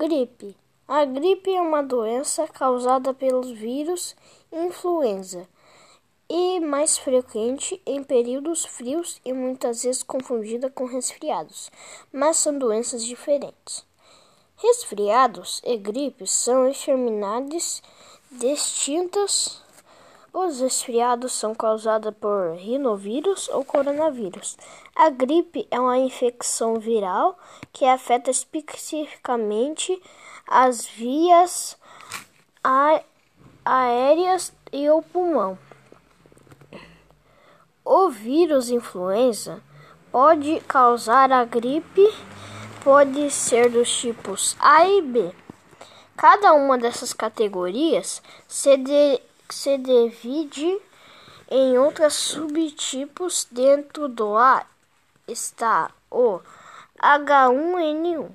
Gripe. A gripe é uma doença causada pelos vírus influenza e mais frequente em períodos frios e muitas vezes confundida com resfriados, mas são doenças diferentes. Resfriados e gripes são enfermidades distintas os resfriados são causados por rinovírus ou coronavírus. A gripe é uma infecção viral que afeta especificamente as vias aéreas e o pulmão. O vírus influenza pode causar a gripe, pode ser dos tipos A e B. Cada uma dessas categorias se de se divide em outros subtipos. Dentro do A está o H1N1.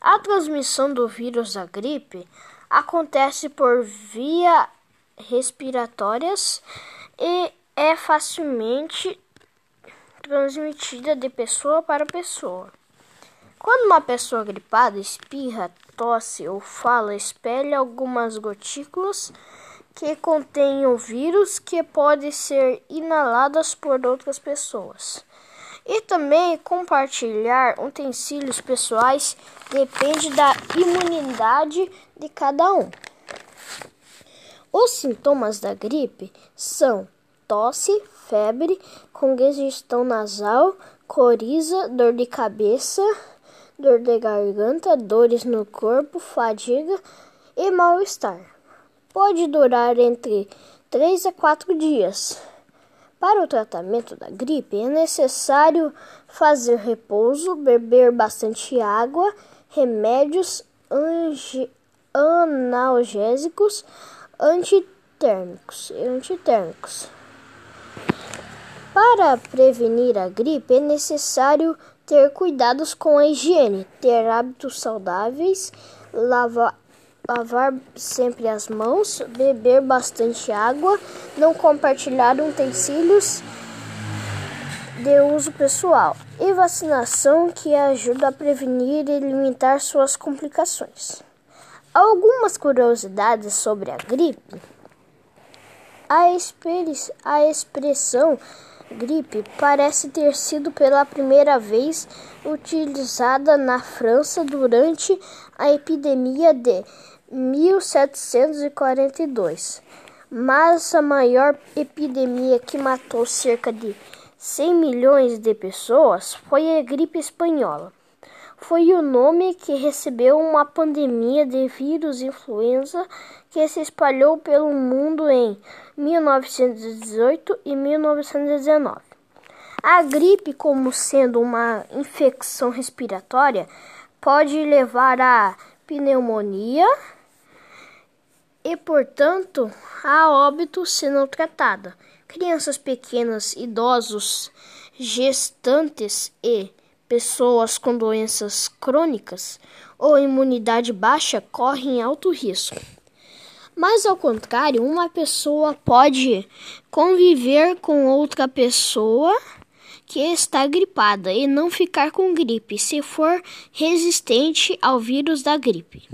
A transmissão do vírus da gripe acontece por via respiratórias e é facilmente transmitida de pessoa para pessoa. Quando uma pessoa gripada espirra, tosse ou fala, espelha algumas gotículas que contêm o vírus que pode ser inaladas por outras pessoas. E também compartilhar utensílios pessoais depende da imunidade de cada um. Os sintomas da gripe são tosse, febre, congestão nasal, coriza, dor de cabeça, dor de garganta, dores no corpo, fadiga e mal-estar pode durar entre 3 a 4 dias. Para o tratamento da gripe é necessário fazer repouso, beber bastante água, remédios analgésicos, antitérmicos antitérmicos. Para prevenir a gripe é necessário ter cuidados com a higiene, ter hábitos saudáveis, lavar lavar sempre as mãos, beber bastante água, não compartilhar utensílios de uso pessoal e vacinação que ajuda a prevenir e limitar suas complicações. Algumas curiosidades sobre a gripe. A, a expressão gripe parece ter sido pela primeira vez utilizada na França durante a epidemia de 1742, mas a maior epidemia que matou cerca de 100 milhões de pessoas foi a gripe espanhola. Foi o nome que recebeu uma pandemia de vírus influenza que se espalhou pelo mundo em 1918 e 1919. A gripe, como sendo uma infecção respiratória, pode levar a pneumonia e, portanto, a óbito se não tratada. Crianças pequenas, idosos, gestantes e pessoas com doenças crônicas ou imunidade baixa correm alto risco. Mas ao contrário, uma pessoa pode conviver com outra pessoa que está gripada e não ficar com gripe se for resistente ao vírus da gripe.